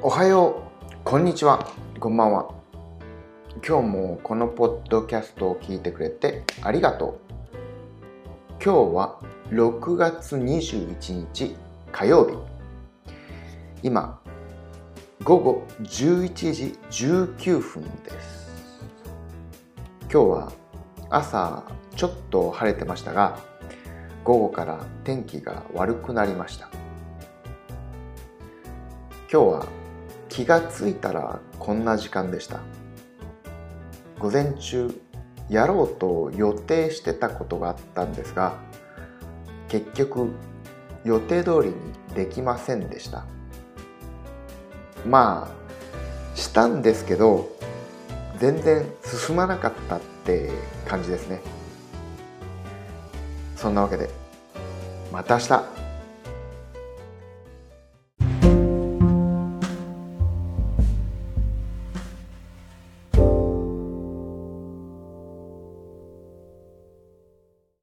おはよう、こんにちは、こんばんは。今日もこのポッドキャストを聞いてくれてありがとう。今日は6月21日火曜日。今、午後11時19分です。今日は朝ちょっと晴れてましたが、午後から天気が悪くなりました。今日は気がついたらこんな時間でした。午前中やろうと予定してたことがあったんですが結局予定通りにできませんでした。まあしたんですけど全然進まなかったって感じですね。そんなわけでまた明日。